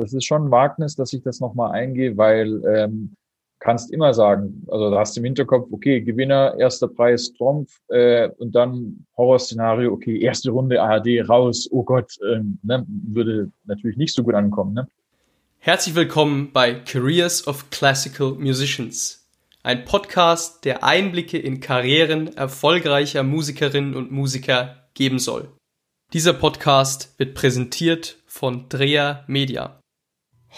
das ist schon ein Wagnis, dass ich das nochmal eingehe, weil ähm, kannst immer sagen, also da hast du im Hinterkopf, okay, Gewinner, erster Preis, Trumpf äh, und dann Horrorszenario, okay, erste Runde ARD raus, oh Gott, ähm, ne, würde natürlich nicht so gut ankommen. Ne? Herzlich willkommen bei Careers of Classical Musicians, ein Podcast, der Einblicke in Karrieren erfolgreicher Musikerinnen und Musiker geben soll. Dieser Podcast wird präsentiert von Drea Media.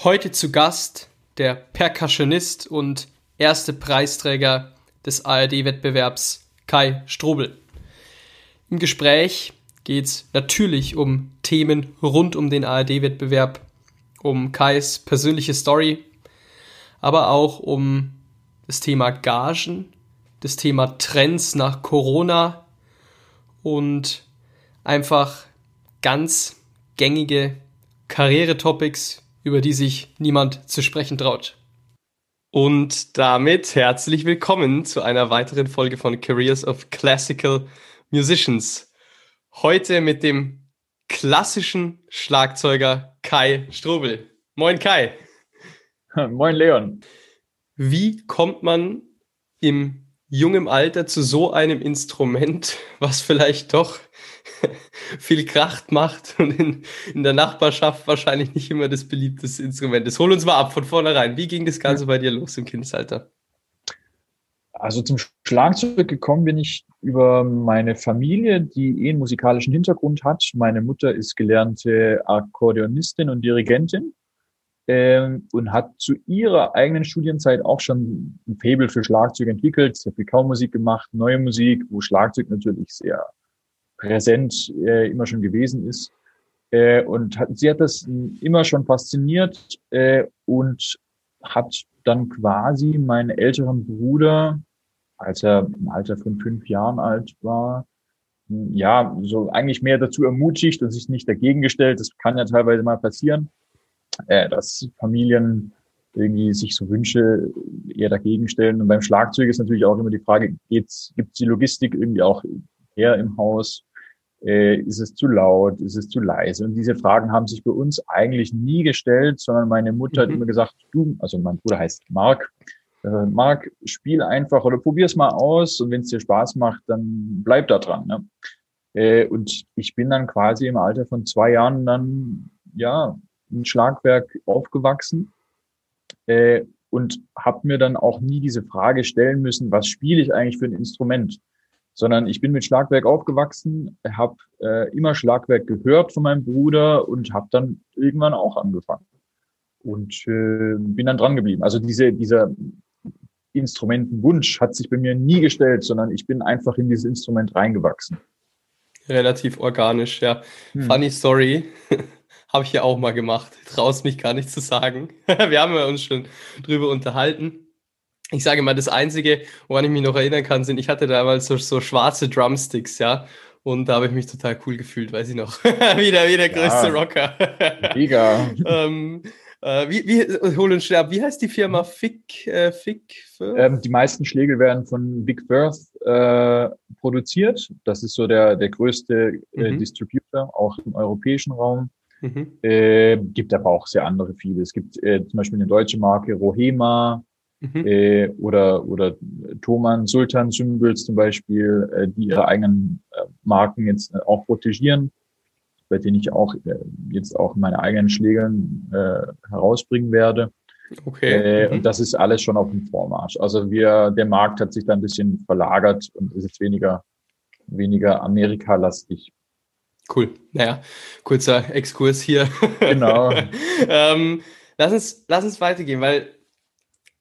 Heute zu Gast der Percussionist und erste Preisträger des ARD-Wettbewerbs Kai Strobel. Im Gespräch geht es natürlich um Themen rund um den ARD-Wettbewerb, um Kais persönliche Story, aber auch um das Thema Gagen, das Thema Trends nach Corona und einfach ganz gängige Karrieretopics, über die sich niemand zu sprechen traut. Und damit herzlich willkommen zu einer weiteren Folge von Careers of Classical Musicians. Heute mit dem klassischen Schlagzeuger Kai Strobel. Moin Kai. Moin Leon. Wie kommt man im jungen Alter zu so einem Instrument, was vielleicht doch viel Kracht macht und in, in, der Nachbarschaft wahrscheinlich nicht immer das beliebteste Instrument ist. Hol uns mal ab von vornherein. Wie ging das Ganze bei dir los im Kindesalter? Also zum Schlagzeug gekommen bin ich über meine Familie, die eh einen musikalischen Hintergrund hat. Meine Mutter ist gelernte Akkordeonistin und Dirigentin ähm, und hat zu ihrer eigenen Studienzeit auch schon ein Faible für Schlagzeug entwickelt, sehr viel Musik gemacht, neue Musik, wo Schlagzeug natürlich sehr präsent äh, immer schon gewesen ist. Äh, und hat, sie hat das immer schon fasziniert äh, und hat dann quasi meinen älteren Bruder, als er im Alter von fünf Jahren alt war, ja, so eigentlich mehr dazu ermutigt und sich nicht dagegen gestellt. Das kann ja teilweise mal passieren, äh, dass Familien irgendwie sich so Wünsche eher dagegen stellen. Und beim Schlagzeug ist natürlich auch immer die Frage, geht's, gibt's die Logistik irgendwie auch her im Haus? Äh, ist es zu laut? Ist es zu leise? Und diese Fragen haben sich bei uns eigentlich nie gestellt, sondern meine Mutter mhm. hat immer gesagt, du, also mein Bruder heißt Mark, äh, Mark, spiel einfach oder probier's mal aus und wenn es dir Spaß macht, dann bleib da dran. Ne? Äh, und ich bin dann quasi im Alter von zwei Jahren dann, ja, ein Schlagwerk aufgewachsen äh, und habe mir dann auch nie diese Frage stellen müssen, was spiele ich eigentlich für ein Instrument? sondern ich bin mit Schlagwerk aufgewachsen, habe äh, immer Schlagwerk gehört von meinem Bruder und habe dann irgendwann auch angefangen und äh, bin dann dran geblieben. Also diese, dieser Instrumentenwunsch hat sich bei mir nie gestellt, sondern ich bin einfach in dieses Instrument reingewachsen. Relativ organisch, ja. Hm. Funny Story. Habe ich ja auch mal gemacht. Traust mich gar nicht zu sagen. Wir haben ja uns schon drüber unterhalten ich sage mal, das Einzige, woran ich mich noch erinnern kann, sind, ich hatte damals so, so schwarze Drumsticks, ja. Und da habe ich mich total cool gefühlt, weiß ich noch. wie, der, wie der größte ja, Rocker. Mega. ähm, äh, wie, wie, hol uns schnell wie heißt die Firma Fick? Äh, Fick ähm, die meisten Schlägel werden von Big Firth äh, produziert. Das ist so der, der größte äh, mhm. Distributor, auch im europäischen Raum. Mhm. Äh, gibt aber auch sehr andere viele. Es gibt äh, zum Beispiel eine deutsche Marke Rohema, Mhm. Äh, oder, oder Thoman Sultan Symbols zum Beispiel, äh, die ihre eigenen äh, Marken jetzt äh, auch protegieren, bei denen ich auch äh, jetzt auch meine eigenen Schlägern äh, herausbringen werde. Okay. Äh, mhm. Und das ist alles schon auf dem Vormarsch. Also wir, der Markt hat sich da ein bisschen verlagert und ist jetzt weniger, weniger Amerika-lastig. Cool. Naja, kurzer Exkurs hier. Genau. ähm, lass uns, lass uns weitergehen, weil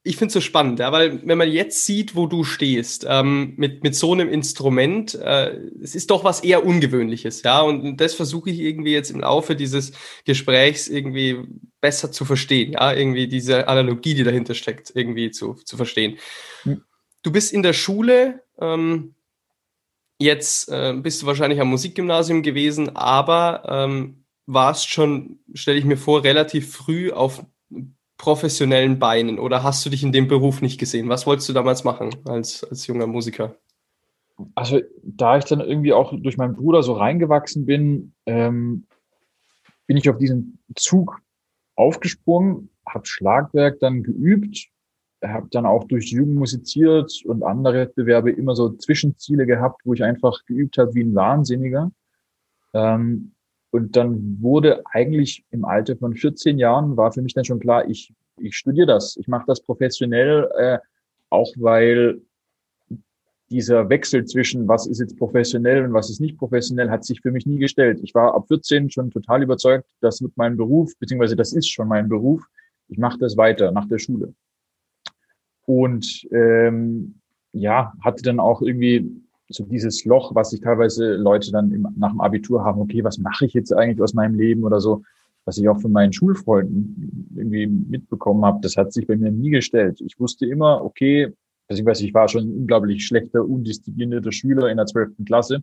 ich finde es so spannend, ja, weil wenn man jetzt sieht, wo du stehst, ähm, mit, mit so einem Instrument, äh, es ist doch was eher Ungewöhnliches, ja, und das versuche ich irgendwie jetzt im Laufe dieses Gesprächs irgendwie besser zu verstehen, ja, irgendwie diese Analogie, die dahinter steckt, irgendwie zu, zu verstehen. Hm. Du bist in der Schule, ähm, jetzt äh, bist du wahrscheinlich am Musikgymnasium gewesen, aber ähm, warst schon, stelle ich mir vor, relativ früh auf professionellen Beinen oder hast du dich in dem Beruf nicht gesehen? Was wolltest du damals machen als, als junger Musiker? Also, da ich dann irgendwie auch durch meinen Bruder so reingewachsen bin, ähm, bin ich auf diesen Zug aufgesprungen, habe Schlagwerk dann geübt, habe dann auch durch Jugend musiziert und andere Wettbewerbe immer so Zwischenziele gehabt, wo ich einfach geübt habe wie ein Wahnsinniger. Ähm, und dann wurde eigentlich im Alter von 14 Jahren, war für mich dann schon klar, ich, ich studiere das, ich mache das professionell, äh, auch weil dieser Wechsel zwischen was ist jetzt professionell und was ist nicht professionell hat sich für mich nie gestellt. Ich war ab 14 schon total überzeugt, das wird mein Beruf, beziehungsweise das ist schon mein Beruf. Ich mache das weiter nach der Schule. Und ähm, ja, hatte dann auch irgendwie so dieses Loch, was sich teilweise Leute dann im, nach dem Abitur haben, okay, was mache ich jetzt eigentlich aus meinem Leben oder so, was ich auch von meinen Schulfreunden irgendwie mitbekommen habe, das hat sich bei mir nie gestellt. Ich wusste immer, okay, beziehungsweise ich war schon ein unglaublich schlechter, undisziplinierter Schüler in der zwölften Klasse,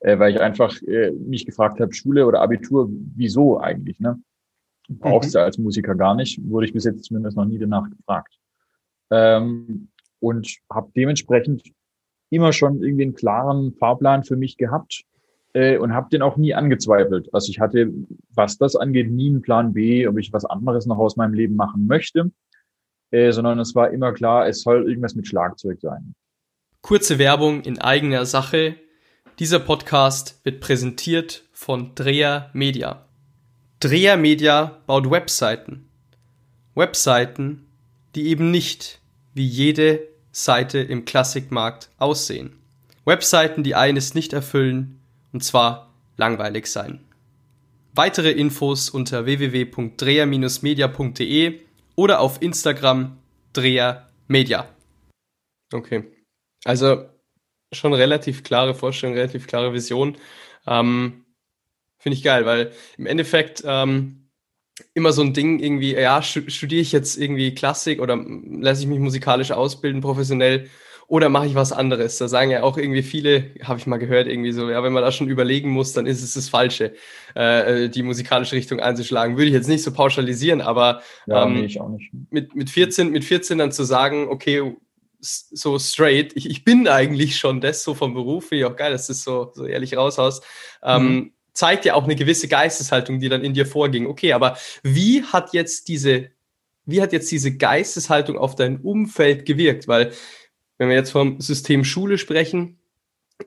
äh, weil ich einfach äh, mich gefragt habe, Schule oder Abitur, wieso eigentlich? Ne? Brauchst mhm. du als Musiker gar nicht, wurde ich bis jetzt zumindest noch nie danach gefragt. Ähm, und habe dementsprechend immer schon irgendwie einen klaren Fahrplan für mich gehabt äh, und habe den auch nie angezweifelt. Also ich hatte, was das angeht, nie einen Plan B, ob ich was anderes noch aus meinem Leben machen möchte äh, sondern es war immer klar, es soll irgendwas mit Schlagzeug sein. Kurze Werbung in eigener Sache. Dieser Podcast wird präsentiert von Dreher Media. Dreher Media baut Webseiten. Webseiten, die eben nicht wie jede Seite im Klassikmarkt aussehen. Webseiten, die eines nicht erfüllen, und zwar langweilig sein. Weitere Infos unter www.dreher-media.de oder auf Instagram Dreher. Okay. Also schon relativ klare Vorstellung, relativ klare Vision. Ähm, Finde ich geil, weil im Endeffekt ähm, immer so ein Ding irgendwie, ja, studiere ich jetzt irgendwie Klassik oder lasse ich mich musikalisch ausbilden, professionell oder mache ich was anderes? Da sagen ja auch irgendwie viele, habe ich mal gehört, irgendwie so, ja, wenn man da schon überlegen muss, dann ist es das Falsche, äh, die musikalische Richtung einzuschlagen. Würde ich jetzt nicht so pauschalisieren, aber ja, ähm, nee, ich auch nicht. Mit, mit, 14, mit 14 dann zu sagen, okay, so straight, ich, ich bin eigentlich schon das, so vom Beruf, finde ich auch geil, dass du das so, so ehrlich raushaust. Ähm, mhm. Zeigt ja auch eine gewisse Geisteshaltung, die dann in dir vorging. Okay, aber wie hat jetzt diese, wie hat jetzt diese Geisteshaltung auf dein Umfeld gewirkt? Weil wenn wir jetzt vom System Schule sprechen,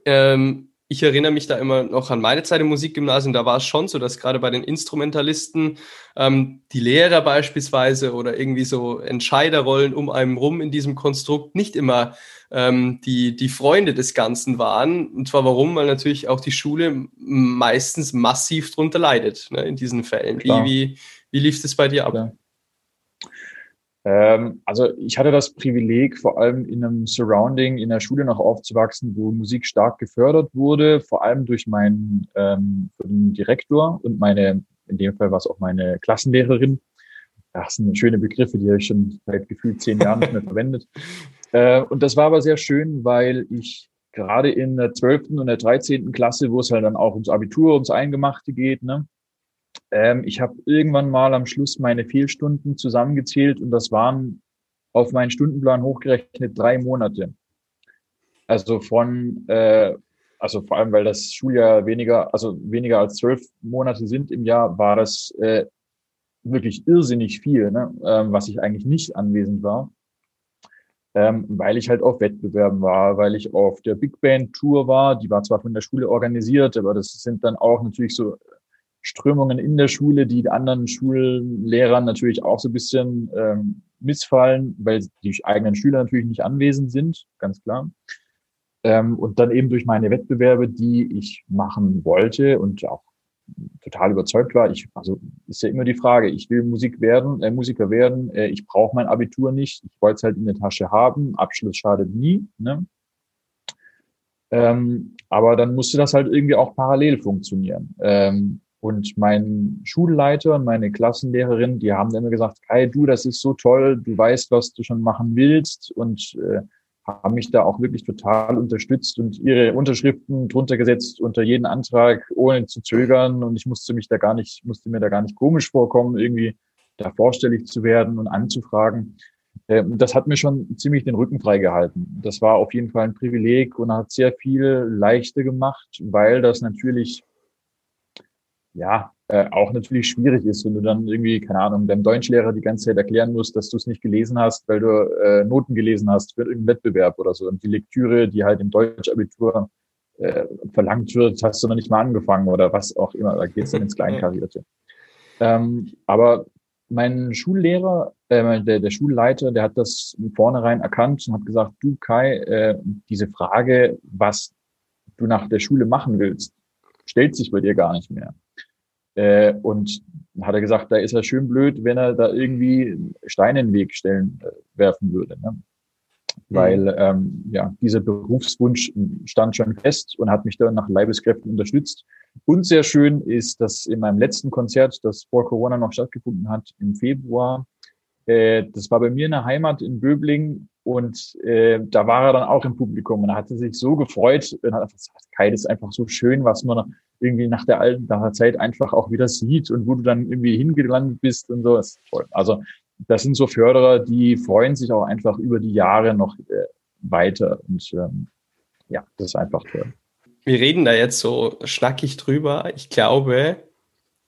ähm, ich erinnere mich da immer noch an meine Zeit im Musikgymnasium, da war es schon so, dass gerade bei den Instrumentalisten ähm, die Lehrer beispielsweise oder irgendwie so Entscheiderrollen um einen rum in diesem Konstrukt nicht immer ähm, die, die Freunde des Ganzen waren. Und zwar warum? Weil natürlich auch die Schule meistens massiv drunter leidet ne, in diesen Fällen. Wie, wie, wie lief es bei dir ab? Ja. Ähm, also ich hatte das Privileg, vor allem in einem Surrounding in der Schule noch aufzuwachsen, wo Musik stark gefördert wurde, vor allem durch meinen ähm, Direktor und meine, in dem Fall war es auch meine Klassenlehrerin. Das sind schöne Begriffe, die habe ich schon seit gefühlt zehn Jahren nicht mehr verwendet. Äh, und das war aber sehr schön, weil ich gerade in der zwölften und der dreizehnten Klasse, wo es halt dann auch ums Abitur, ums Eingemachte geht, ne, ähm, ich habe irgendwann mal am Schluss meine Fehlstunden zusammengezählt und das waren auf meinen Stundenplan hochgerechnet drei Monate. Also von, äh, also vor allem, weil das Schuljahr weniger, also weniger als zwölf Monate sind im Jahr, war das äh, wirklich irrsinnig viel, ne? ähm, was ich eigentlich nicht anwesend war. Ähm, weil ich halt auf Wettbewerben war, weil ich auf der Big Band Tour war. Die war zwar von der Schule organisiert, aber das sind dann auch natürlich so Strömungen in der Schule, die anderen Schullehrern natürlich auch so ein bisschen ähm, missfallen, weil die eigenen Schüler natürlich nicht anwesend sind, ganz klar. Ähm, und dann eben durch meine Wettbewerbe, die ich machen wollte und auch total überzeugt war. Ich, also ist ja immer die Frage, ich will Musik werden, äh, Musiker werden, äh, ich brauche mein Abitur nicht, ich wollte es halt in der Tasche haben, Abschluss schadet nie. Ne? Ähm, aber dann musste das halt irgendwie auch parallel funktionieren. Ähm, und mein Schulleiter und meine Klassenlehrerin, die haben immer gesagt, hey du, das ist so toll, du weißt, was du schon machen willst und äh, haben mich da auch wirklich total unterstützt und ihre Unterschriften drunter gesetzt unter jeden Antrag, ohne zu zögern. Und ich musste mich da gar nicht, musste mir da gar nicht komisch vorkommen, irgendwie da vorstellig zu werden und anzufragen. Äh, das hat mir schon ziemlich den Rücken freigehalten. Das war auf jeden Fall ein Privileg und hat sehr viel leichter gemacht, weil das natürlich ja, äh, auch natürlich schwierig ist, wenn du dann irgendwie, keine Ahnung, deinem Deutschlehrer die ganze Zeit erklären musst, dass du es nicht gelesen hast, weil du äh, Noten gelesen hast für irgendeinen Wettbewerb oder so. Und die Lektüre, die halt im Deutschabitur äh, verlangt wird, hast du noch nicht mal angefangen oder was auch immer. Da geht's dann ins Kleinkarierte. Ähm, aber mein Schullehrer, äh, der, der Schulleiter, der hat das vornherein erkannt und hat gesagt, du Kai, äh, diese Frage, was du nach der Schule machen willst, stellt sich bei dir gar nicht mehr. Äh, und hat er gesagt, da ist er schön blöd, wenn er da irgendwie Steine in den Weg stellen, äh, werfen würde. Ne? Mhm. Weil ähm, ja, dieser Berufswunsch stand schon fest und hat mich dann nach Leibeskräften unterstützt. Und sehr schön ist, dass in meinem letzten Konzert, das vor Corona noch stattgefunden hat, im Februar, äh, das war bei mir in der Heimat in Böbling und äh, da war er dann auch im Publikum und er hatte sich so gefreut und hat einfach gesagt, Kai, das ist einfach so schön, was man irgendwie nach der alten nach der Zeit einfach auch wieder sieht und wo du dann irgendwie hingelandet bist und so. Das ist toll. Also das sind so Förderer, die freuen sich auch einfach über die Jahre noch äh, weiter. Und ähm, ja, das ist einfach toll. Wir reden da jetzt so schnackig drüber. Ich glaube,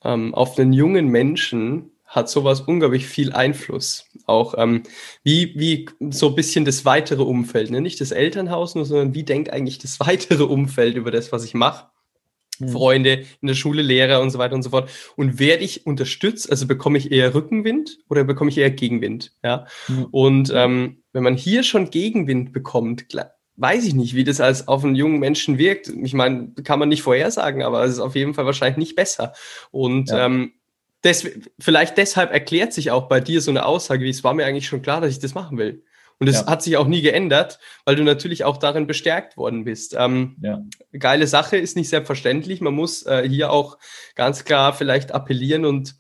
ähm, auf den jungen Menschen hat sowas unglaublich viel Einfluss. Auch ähm, wie, wie so ein bisschen das weitere Umfeld, ne? nicht das Elternhaus nur, sondern wie denkt eigentlich das weitere Umfeld über das, was ich mache. Mhm. Freunde in der Schule, Lehrer und so weiter und so fort. Und werde ich unterstützt, also bekomme ich eher Rückenwind oder bekomme ich eher Gegenwind? Ja. Mhm. Und ähm, wenn man hier schon Gegenwind bekommt, weiß ich nicht, wie das als auf einen jungen Menschen wirkt. Ich meine, kann man nicht vorhersagen, aber es ist auf jeden Fall wahrscheinlich nicht besser. Und ja. ähm, des, vielleicht deshalb erklärt sich auch bei dir so eine Aussage, wie es war mir eigentlich schon klar, dass ich das machen will. Und es ja. hat sich auch nie geändert, weil du natürlich auch darin bestärkt worden bist. Ähm, ja. Geile Sache ist nicht selbstverständlich. Man muss äh, hier auch ganz klar vielleicht appellieren und,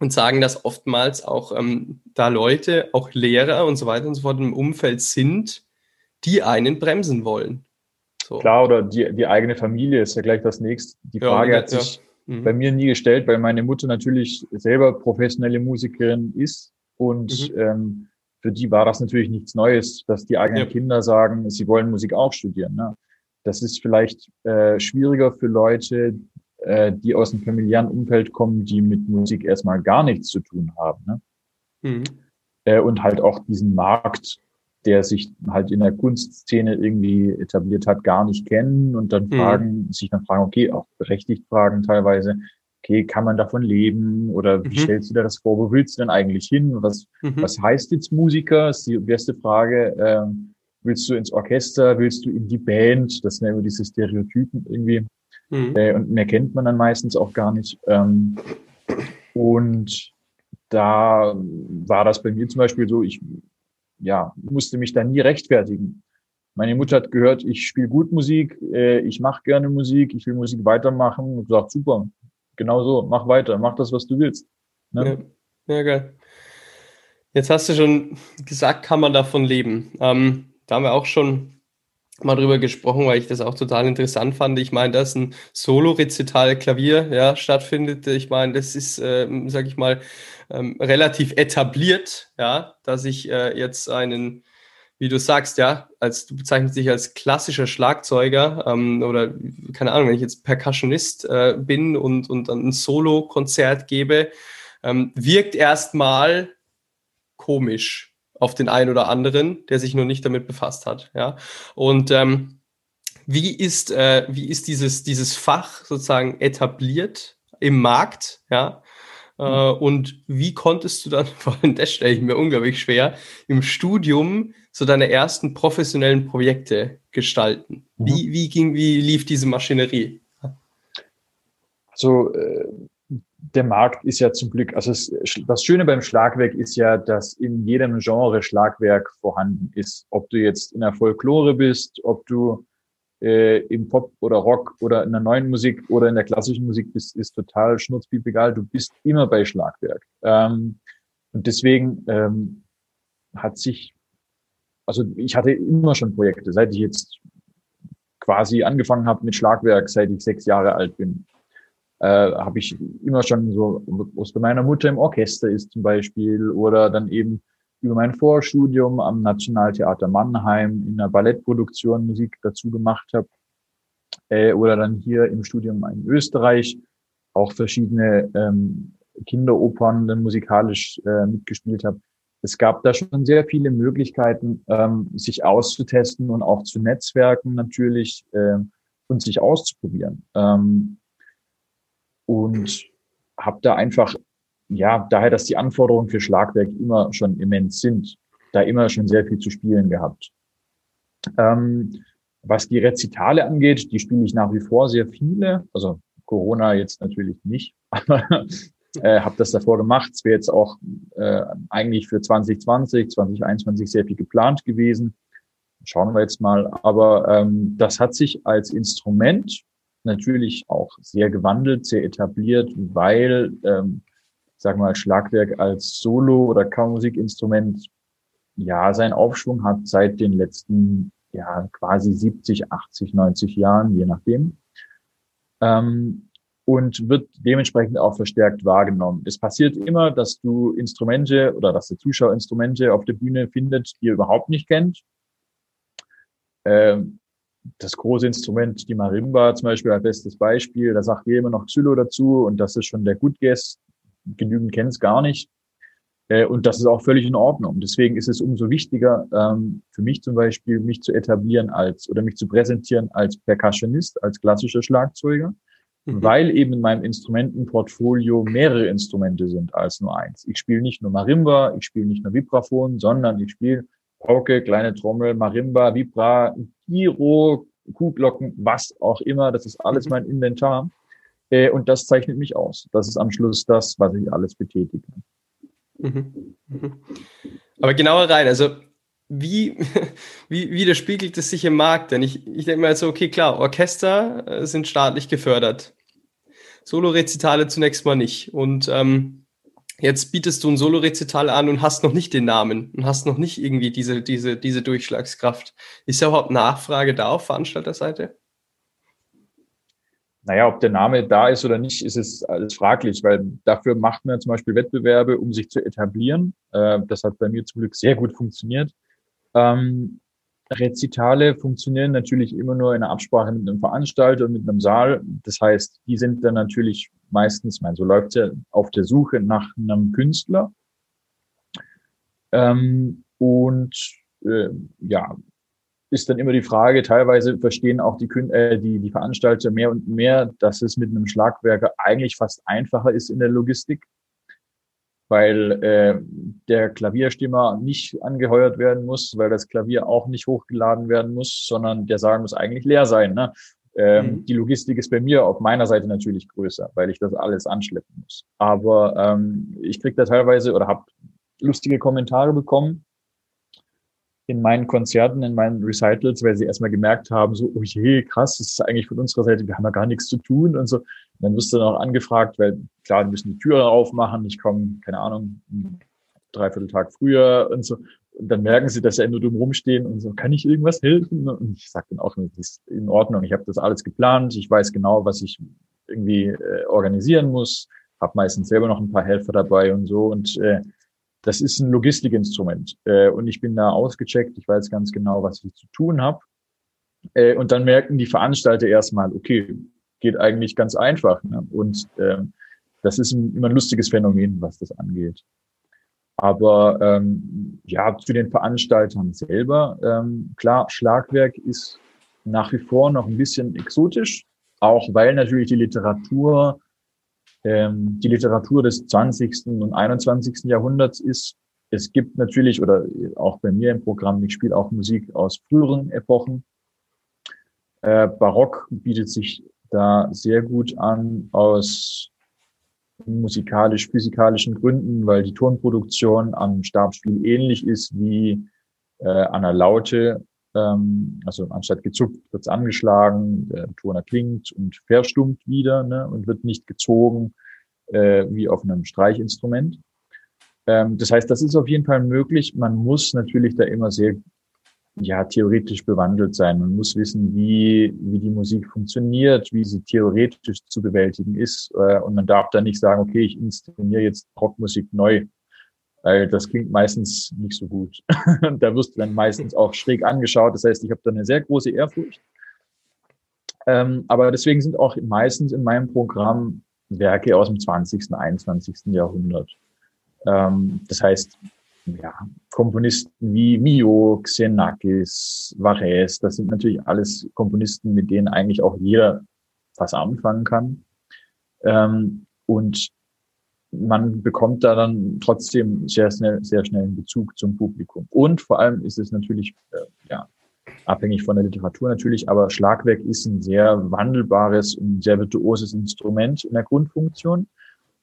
und sagen, dass oftmals auch ähm, da Leute, auch Lehrer und so weiter und so fort im Umfeld sind, die einen bremsen wollen. So. Klar, oder die, die eigene Familie ist ja gleich das nächste. Die Frage ja, hat sich. Mhm. bei mir nie gestellt, weil meine Mutter natürlich selber professionelle Musikerin ist und mhm. ähm, für die war das natürlich nichts Neues, dass die eigenen ja. Kinder sagen, sie wollen Musik auch studieren. Ne? Das ist vielleicht äh, schwieriger für Leute, äh, die aus einem familiären Umfeld kommen, die mit Musik erstmal gar nichts zu tun haben. Ne? Mhm. Äh, und halt auch diesen Markt, der sich halt in der Kunstszene irgendwie etabliert hat, gar nicht kennen und dann mhm. fragen, sich dann fragen, okay, auch berechtigt fragen teilweise, okay, kann man davon leben? Oder wie mhm. stellst du dir das vor? Wo willst du denn eigentlich hin? Was, mhm. was heißt jetzt Musiker? Das ist die erste Frage. Ähm, willst du ins Orchester? Willst du in die Band? Das sind ja immer diese Stereotypen irgendwie. Mhm. Äh, und mehr kennt man dann meistens auch gar nicht. Ähm, und da war das bei mir zum Beispiel so, ich ja, musste mich da nie rechtfertigen. Meine Mutter hat gehört, ich spiele gut Musik, äh, ich mache gerne Musik, ich will Musik weitermachen und gesagt, super, genau so, mach weiter, mach das, was du willst. Ne? Ja. ja, geil. Jetzt hast du schon gesagt, kann man davon leben. Ähm, da haben wir auch schon mal drüber gesprochen, weil ich das auch total interessant fand. Ich meine, dass ein Solo-Rezital Klavier ja, stattfindet. Ich meine, das ist, äh, sag ich mal, ähm, relativ etabliert, ja, dass ich äh, jetzt einen wie du sagst, ja, als du bezeichnest dich als klassischer Schlagzeuger ähm, oder keine Ahnung, wenn ich jetzt Percussionist äh, bin und, und dann ein Solo-Konzert gebe, ähm, wirkt erstmal komisch auf den einen oder anderen, der sich noch nicht damit befasst hat. Ja, und ähm, wie ist, äh, wie ist dieses, dieses Fach sozusagen etabliert im Markt? Ja, äh, hm. und wie konntest du dann, vor allem das stelle ich mir unglaublich schwer, im Studium so deine ersten professionellen Projekte gestalten? Mhm. Wie, wie ging, wie lief diese Maschinerie? Also äh, der Markt ist ja zum Glück, also das Schöne beim Schlagwerk ist ja, dass in jedem Genre Schlagwerk vorhanden ist. Ob du jetzt in der Folklore bist, ob du äh, im Pop oder Rock oder in der neuen Musik oder in der klassischen Musik bist, ist total schnurzpiep egal. Du bist immer bei Schlagwerk. Ähm, und deswegen ähm, hat sich also ich hatte immer schon Projekte, seit ich jetzt quasi angefangen habe mit Schlagwerk, seit ich sechs Jahre alt bin, äh, habe ich immer schon so, was bei meiner Mutter im Orchester ist zum Beispiel, oder dann eben über mein Vorstudium am Nationaltheater Mannheim in der Ballettproduktion Musik dazu gemacht habe, äh, oder dann hier im Studium in Österreich auch verschiedene ähm, Kinderopern dann musikalisch äh, mitgespielt habe. Es gab da schon sehr viele Möglichkeiten, ähm, sich auszutesten und auch zu netzwerken natürlich äh, und sich auszuprobieren. Ähm, und habe da einfach, ja, daher, dass die Anforderungen für Schlagwerk immer schon immens sind, da immer schon sehr viel zu spielen gehabt. Ähm, was die Rezitale angeht, die spiele ich nach wie vor sehr viele. Also Corona jetzt natürlich nicht, aber äh, habe das davor gemacht. Es wäre jetzt auch äh, eigentlich für 2020, 2021 sehr viel geplant gewesen. Schauen wir jetzt mal. Aber ähm, das hat sich als Instrument natürlich auch sehr gewandelt, sehr etabliert, weil, ähm, sag mal, Schlagwerk als Solo- oder Kammermusikinstrument ja seinen Aufschwung hat seit den letzten ja quasi 70, 80, 90 Jahren, je nachdem. Ähm, und wird dementsprechend auch verstärkt wahrgenommen. Es passiert immer, dass du Instrumente oder dass der Zuschauer Instrumente auf der Bühne findet, die er überhaupt nicht kennt. Ähm, das große Instrument, die Marimba zum Beispiel, als bestes Beispiel, da sagt jeder immer noch Xylo dazu und das ist schon der Good Guess. Genügend kennt es gar nicht. Äh, und das ist auch völlig in Ordnung. Deswegen ist es umso wichtiger, ähm, für mich zum Beispiel, mich zu etablieren als oder mich zu präsentieren als Percussionist, als klassischer Schlagzeuger, mhm. weil eben in meinem Instrumentenportfolio mehrere Instrumente sind als nur eins. Ich spiele nicht nur Marimba, ich spiele nicht nur Vibraphon, sondern ich spiele Pauke, kleine Trommel, Marimba, Vibra, Giro, Kuhglocken, was auch immer. Das ist alles mhm. mein Inventar. Äh, und das zeichnet mich aus. Das ist am Schluss das, was ich alles betätige. Mhm. Mhm. Aber genauer rein, also wie, wie widerspiegelt es sich im Markt? Denn ich, ich denke mal so, okay, klar, Orchester äh, sind staatlich gefördert. Solo-Rezitale zunächst mal nicht. Und ähm, jetzt bietest du ein Solo-Rezital an und hast noch nicht den Namen und hast noch nicht irgendwie diese, diese, diese Durchschlagskraft. Ist da überhaupt Nachfrage da auf Veranstalterseite? naja, ob der Name da ist oder nicht, ist es alles fraglich, weil dafür macht man zum Beispiel Wettbewerbe, um sich zu etablieren. Äh, das hat bei mir zum Glück sehr gut funktioniert. Ähm, Rezitale funktionieren natürlich immer nur in einer Absprache mit einem Veranstalter und mit einem Saal. Das heißt, die sind dann natürlich meistens, mein, so läuft ja, auf der Suche nach einem Künstler. Ähm, und äh, ja, ist dann immer die Frage, teilweise verstehen auch die, äh, die, die Veranstalter mehr und mehr, dass es mit einem Schlagwerker eigentlich fast einfacher ist in der Logistik, weil äh, der Klavierstimmer nicht angeheuert werden muss, weil das Klavier auch nicht hochgeladen werden muss, sondern der Saal muss eigentlich leer sein. Ne? Ähm, mhm. Die Logistik ist bei mir auf meiner Seite natürlich größer, weil ich das alles anschleppen muss. Aber ähm, ich kriege da teilweise oder habe lustige Kommentare bekommen, in meinen Konzerten, in meinen Recitals, weil sie erstmal gemerkt haben, so, oh je, krass, das ist eigentlich von unserer Seite, wir haben ja gar nichts zu tun und so. Und dann wirst du dann auch angefragt, weil klar, die müssen die Tür aufmachen, ich komme, keine Ahnung, dreiviertel Tag früher und so. Und dann merken sie, dass sie nur dumm rumstehen und so, kann ich irgendwas helfen? Und ich sage dann auch, das ist in Ordnung, ich habe das alles geplant, ich weiß genau, was ich irgendwie äh, organisieren muss, habe meistens selber noch ein paar Helfer dabei und so. Und äh, das ist ein Logistikinstrument. Äh, und ich bin da ausgecheckt, ich weiß ganz genau, was ich zu tun habe. Äh, und dann merken die Veranstalter erstmal, okay, geht eigentlich ganz einfach. Ne? Und äh, das ist immer ein lustiges Phänomen, was das angeht. Aber ähm, ja, zu den Veranstaltern selber, ähm, klar, Schlagwerk ist nach wie vor noch ein bisschen exotisch, auch weil natürlich die Literatur ähm, die Literatur des 20. und 21. Jahrhunderts ist. Es gibt natürlich, oder auch bei mir im Programm, ich spiele auch Musik aus früheren Epochen. Äh, Barock bietet sich da sehr gut an aus musikalisch-physikalischen Gründen, weil die Tonproduktion am Stabspiel ähnlich ist wie äh, an der Laute ähm, also anstatt gezuckt wird's angeschlagen, der Ton erklingt und verstummt wieder ne, und wird nicht gezogen äh, wie auf einem Streichinstrument. Ähm, das heißt, das ist auf jeden Fall möglich. Man muss natürlich da immer sehr ja, theoretisch bewandelt sein. Man muss wissen, wie, wie die Musik funktioniert, wie sie theoretisch zu bewältigen ist. Äh, und man darf da nicht sagen, okay, ich inszeniere jetzt Rockmusik neu weil das klingt meistens nicht so gut. da wirst du dann meistens auch schräg angeschaut. Das heißt, ich habe da eine sehr große Ehrfurcht. Ähm, aber deswegen sind auch meistens in meinem Programm Werke aus dem 20., 21. Jahrhundert. Ähm, das heißt, ja, Komponisten wie Mio, Xenakis, Varese, das sind natürlich alles Komponisten, mit denen eigentlich auch jeder was anfangen kann. Ähm, und man bekommt da dann trotzdem sehr schnell, sehr schnell einen Bezug zum Publikum. Und vor allem ist es natürlich, äh, ja, abhängig von der Literatur natürlich, aber Schlagwerk ist ein sehr wandelbares und sehr virtuoses Instrument in der Grundfunktion.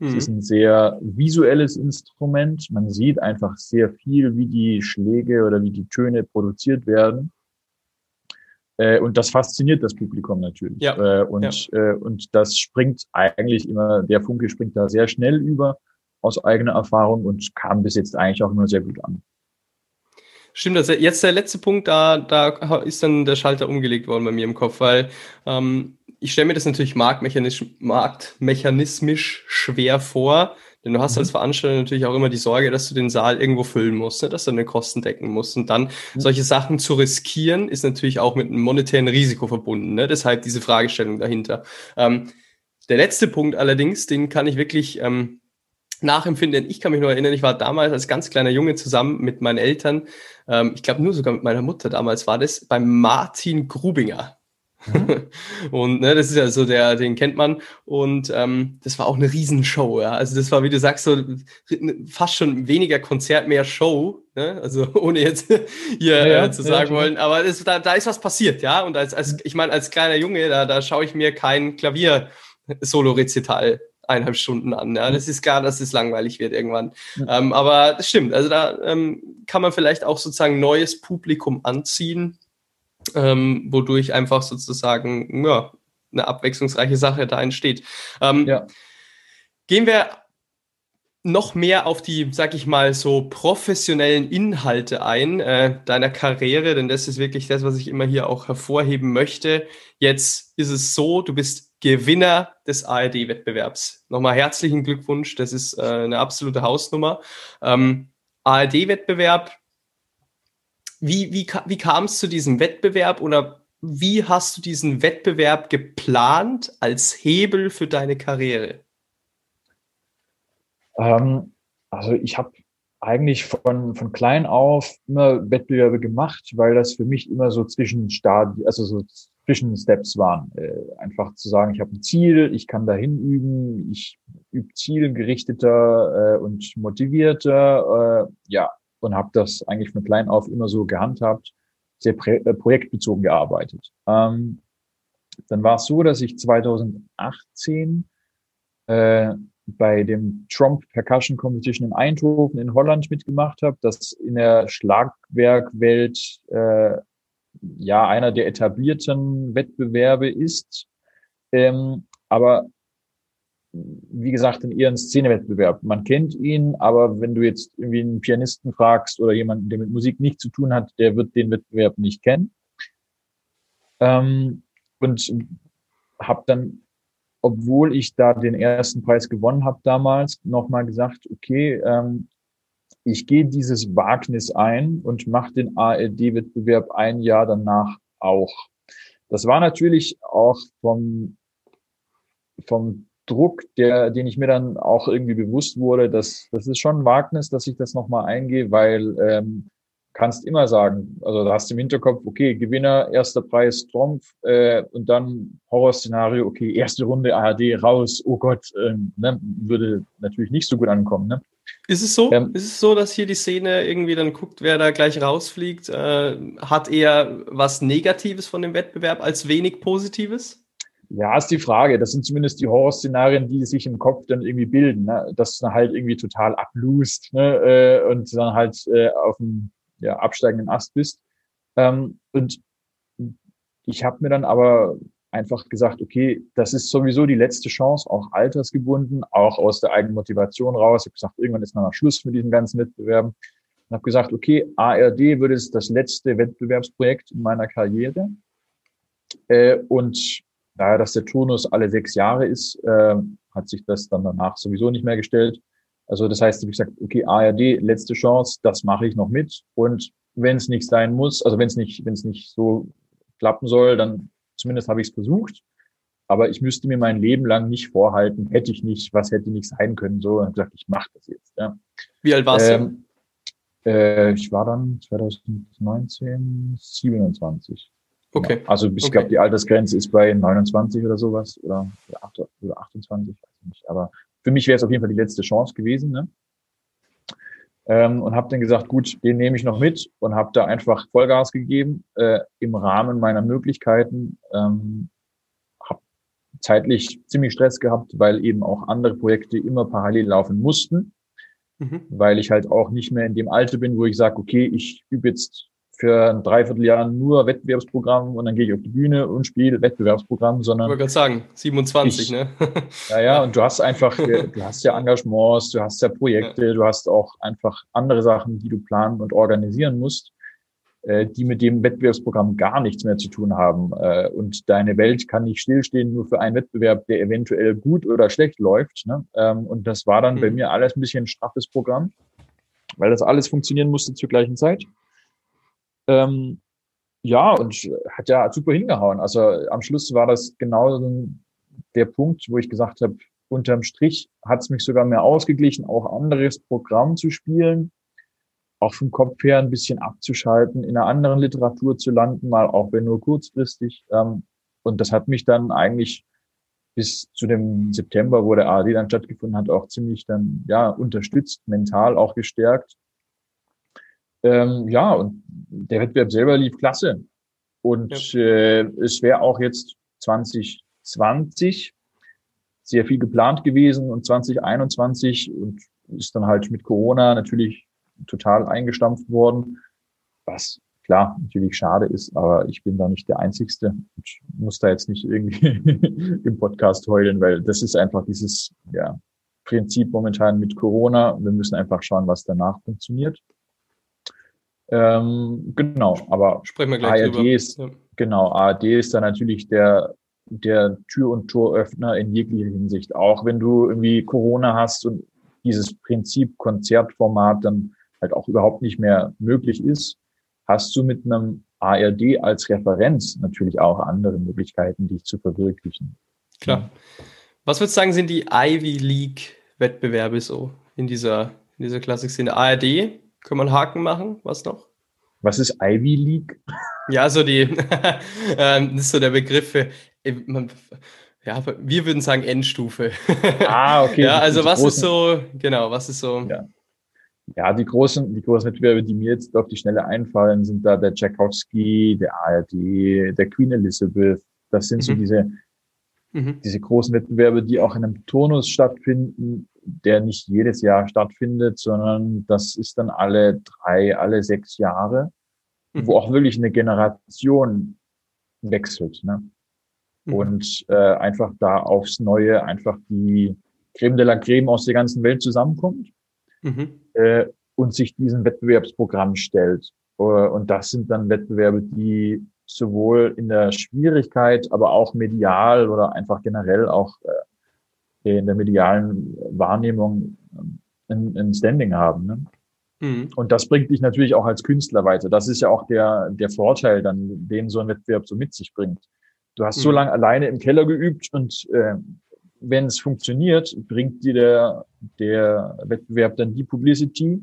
Es ist mhm. ein sehr visuelles Instrument. Man sieht einfach sehr viel, wie die Schläge oder wie die Töne produziert werden. Äh, und das fasziniert das Publikum natürlich. Ja. Äh, und, ja. Äh, und das springt eigentlich immer, der Funke springt da sehr schnell über aus eigener Erfahrung und kam bis jetzt eigentlich auch immer sehr gut an. Stimmt, also jetzt der letzte Punkt, da, da ist dann der Schalter umgelegt worden bei mir im Kopf, weil ähm, ich stelle mir das natürlich marktmechanisch, marktmechanismisch schwer vor, denn du hast als mhm. Veranstalter natürlich auch immer die Sorge, dass du den Saal irgendwo füllen musst, ne? dass du deine Kosten decken musst. Und dann mhm. solche Sachen zu riskieren, ist natürlich auch mit einem monetären Risiko verbunden. Ne? Deshalb diese Fragestellung dahinter. Ähm, der letzte Punkt allerdings, den kann ich wirklich ähm, nachempfinden. Ich kann mich nur erinnern, ich war damals als ganz kleiner Junge zusammen mit meinen Eltern, ähm, ich glaube nur sogar mit meiner Mutter damals war das, beim Martin Grubinger. Mhm. und ne, das ist ja so der, den kennt man. Und ähm, das war auch eine Riesenshow, ja. Also das war, wie du sagst, so fast schon weniger Konzert, mehr Show. Ne? Also ohne jetzt hier ja, äh, zu sagen ja, wollen. Aber das, da, da ist was passiert, ja. Und als, als ich meine, als kleiner Junge, da, da schaue ich mir kein Klavier-Solo-Rezital eineinhalb Stunden an. Ja, das ist klar, dass es langweilig wird irgendwann. Ja. Ähm, aber das stimmt. Also da ähm, kann man vielleicht auch sozusagen neues Publikum anziehen, ähm, wodurch einfach sozusagen ja, eine abwechslungsreiche Sache da entsteht. Ähm, ja. Gehen wir noch mehr auf die, sag ich mal, so professionellen Inhalte ein äh, deiner Karriere, denn das ist wirklich das, was ich immer hier auch hervorheben möchte. Jetzt ist es so, du bist Gewinner des ARD-Wettbewerbs. Nochmal herzlichen Glückwunsch, das ist äh, eine absolute Hausnummer. Ähm, ARD-Wettbewerb, wie, wie, wie kam es zu diesem Wettbewerb oder wie hast du diesen Wettbewerb geplant als Hebel für deine Karriere? Ähm, also ich habe eigentlich von, von klein auf immer Wettbewerbe gemacht, weil das für mich immer so Zwischenstadien, also so Zwischensteps waren. Äh, einfach zu sagen, ich habe ein Ziel, ich kann dahin üben, ich übe zielgerichteter äh, und motivierter, äh, ja, und habe das eigentlich von klein auf immer so gehandhabt, sehr äh, projektbezogen gearbeitet. Ähm, dann war es so, dass ich 2018 äh, bei dem Trump Percussion Competition in Eindhoven in Holland mitgemacht habe, das in der Schlagwerkwelt äh, ja einer der etablierten Wettbewerbe ist, ähm, aber wie gesagt, in ihren Szenewettbewerb. Man kennt ihn, aber wenn du jetzt irgendwie einen Pianisten fragst oder jemanden, der mit Musik nichts zu tun hat, der wird den Wettbewerb nicht kennen. Ähm, und habe dann obwohl ich da den ersten Preis gewonnen habe damals, nochmal gesagt, okay, ähm, ich gehe dieses Wagnis ein und mache den ARD-Wettbewerb ein Jahr danach auch. Das war natürlich auch vom, vom Druck, der, den ich mir dann auch irgendwie bewusst wurde, dass das ist schon ein Wagnis, dass ich das nochmal eingehe, weil ähm, kannst immer sagen, also da hast du im Hinterkopf, okay, Gewinner, erster Preis, Trumpf äh, und dann Horrorszenario, okay, erste Runde ARD raus, oh Gott, äh, ne, würde natürlich nicht so gut ankommen. Ne? Ist es so? Ähm, ist es so, dass hier die Szene irgendwie dann guckt, wer da gleich rausfliegt? Äh, hat eher was Negatives von dem Wettbewerb als wenig Positives? Ja, ist die Frage. Das sind zumindest die Horrorszenarien, die sich im Kopf dann irgendwie bilden, ne? dass dann halt irgendwie total ablust ne? äh, und dann halt äh, auf dem ja, absteigenden Ast bist. Ähm, und ich habe mir dann aber einfach gesagt, okay, das ist sowieso die letzte Chance, auch altersgebunden, auch aus der eigenen Motivation raus. Ich habe gesagt, irgendwann ist mal Schluss mit diesen ganzen Wettbewerben. Und habe gesagt, okay, ARD wird es das letzte Wettbewerbsprojekt in meiner Karriere. Äh, und daher, dass der Turnus alle sechs Jahre ist, äh, hat sich das dann danach sowieso nicht mehr gestellt. Also das heißt, ich habe gesagt, okay, ARD, letzte Chance, das mache ich noch mit. Und wenn es nicht sein muss, also wenn es nicht, wenn es nicht so klappen soll, dann zumindest habe ich es versucht. aber ich müsste mir mein Leben lang nicht vorhalten, hätte ich nicht, was hätte nicht sein können. So, und habe gesagt, ich mache das jetzt. Ja. Wie alt warst ähm, du? Äh, ich war dann 2019 27. Okay. Genau. Also ich okay. glaube, die Altersgrenze ist bei 29 oder sowas oder, oder 28, weiß ich nicht. Aber für mich wäre es auf jeden Fall die letzte Chance gewesen. Ne? Ähm, und habe dann gesagt, gut, den nehme ich noch mit und habe da einfach Vollgas gegeben äh, im Rahmen meiner Möglichkeiten. Ähm, habe zeitlich ziemlich Stress gehabt, weil eben auch andere Projekte immer parallel laufen mussten, mhm. weil ich halt auch nicht mehr in dem Alter bin, wo ich sage, okay, ich übe jetzt für ein Dreivierteljahr nur Wettbewerbsprogramm und dann gehe ich auf die Bühne und spiele Wettbewerbsprogramm, sondern. Ich wollte gerade sagen, 27, ich, ne? ja, ja, und du hast einfach, du hast ja Engagements, du hast ja Projekte, ja. du hast auch einfach andere Sachen, die du planen und organisieren musst, äh, die mit dem Wettbewerbsprogramm gar nichts mehr zu tun haben. Äh, und deine Welt kann nicht stillstehen nur für einen Wettbewerb, der eventuell gut oder schlecht läuft. Ne? Ähm, und das war dann mhm. bei mir alles ein bisschen ein straffes Programm, weil das alles funktionieren musste zur gleichen Zeit. Ähm, ja, und hat ja super hingehauen. Also am Schluss war das genau der Punkt, wo ich gesagt habe, unterm Strich hat es mich sogar mehr ausgeglichen, auch anderes Programm zu spielen, auch vom Kopf her ein bisschen abzuschalten, in einer anderen Literatur zu landen, mal auch wenn nur kurzfristig. Ähm, und das hat mich dann eigentlich bis zu dem September, wo der ARD dann stattgefunden hat, auch ziemlich dann ja unterstützt, mental auch gestärkt. Ähm, ja, und der Wettbewerb selber lief klasse. Und ja. äh, es wäre auch jetzt 2020 sehr viel geplant gewesen und 2021 und ist dann halt mit Corona natürlich total eingestampft worden, was klar natürlich schade ist, aber ich bin da nicht der Einzigste und muss da jetzt nicht irgendwie im Podcast heulen, weil das ist einfach dieses ja, Prinzip momentan mit Corona. Wir müssen einfach schauen, was danach funktioniert. Ähm, genau, aber Sprechen wir gleich ARD drüber. ist, ja. genau, ARD ist da natürlich der, der Tür- und Toröffner in jeglicher Hinsicht. Auch wenn du irgendwie Corona hast und dieses Prinzip Konzertformat dann halt auch überhaupt nicht mehr möglich ist, hast du mit einem ARD als Referenz natürlich auch andere Möglichkeiten, dich zu verwirklichen. Klar. Was würdest du sagen, sind die Ivy League Wettbewerbe so in dieser, in dieser Klassik-Szene? ARD, können wir einen Haken machen? Was noch? Was ist Ivy League? Ja, so die, ähm, das ist so der Begriff für, ja, wir würden sagen Endstufe. Ah, okay. ja, also was großen, ist so, genau, was ist so? Ja. ja, die großen, die großen Wettbewerbe, die mir jetzt auf die Schnelle einfallen, sind da der Tchaikovsky, der ARD, der Queen Elizabeth. Das sind mhm. so diese, mhm. diese großen Wettbewerbe, die auch in einem Turnus stattfinden, der nicht jedes Jahr stattfindet, sondern das ist dann alle drei, alle sechs Jahre, mhm. wo auch wirklich eine Generation wechselt. Ne? Mhm. Und äh, einfach da aufs Neue einfach die Creme de la Creme aus der ganzen Welt zusammenkommt mhm. äh, und sich diesem Wettbewerbsprogramm stellt. Äh, und das sind dann Wettbewerbe, die sowohl in der Schwierigkeit, aber auch medial oder einfach generell auch äh, in der medialen Wahrnehmung ähm, ein, ein Standing haben. Ne? Mhm. Und das bringt dich natürlich auch als Künstler weiter. Das ist ja auch der, der Vorteil, dann, den so ein Wettbewerb so mit sich bringt. Du hast mhm. so lange alleine im Keller geübt und äh, wenn es funktioniert, bringt dir der, der Wettbewerb dann die Publicity,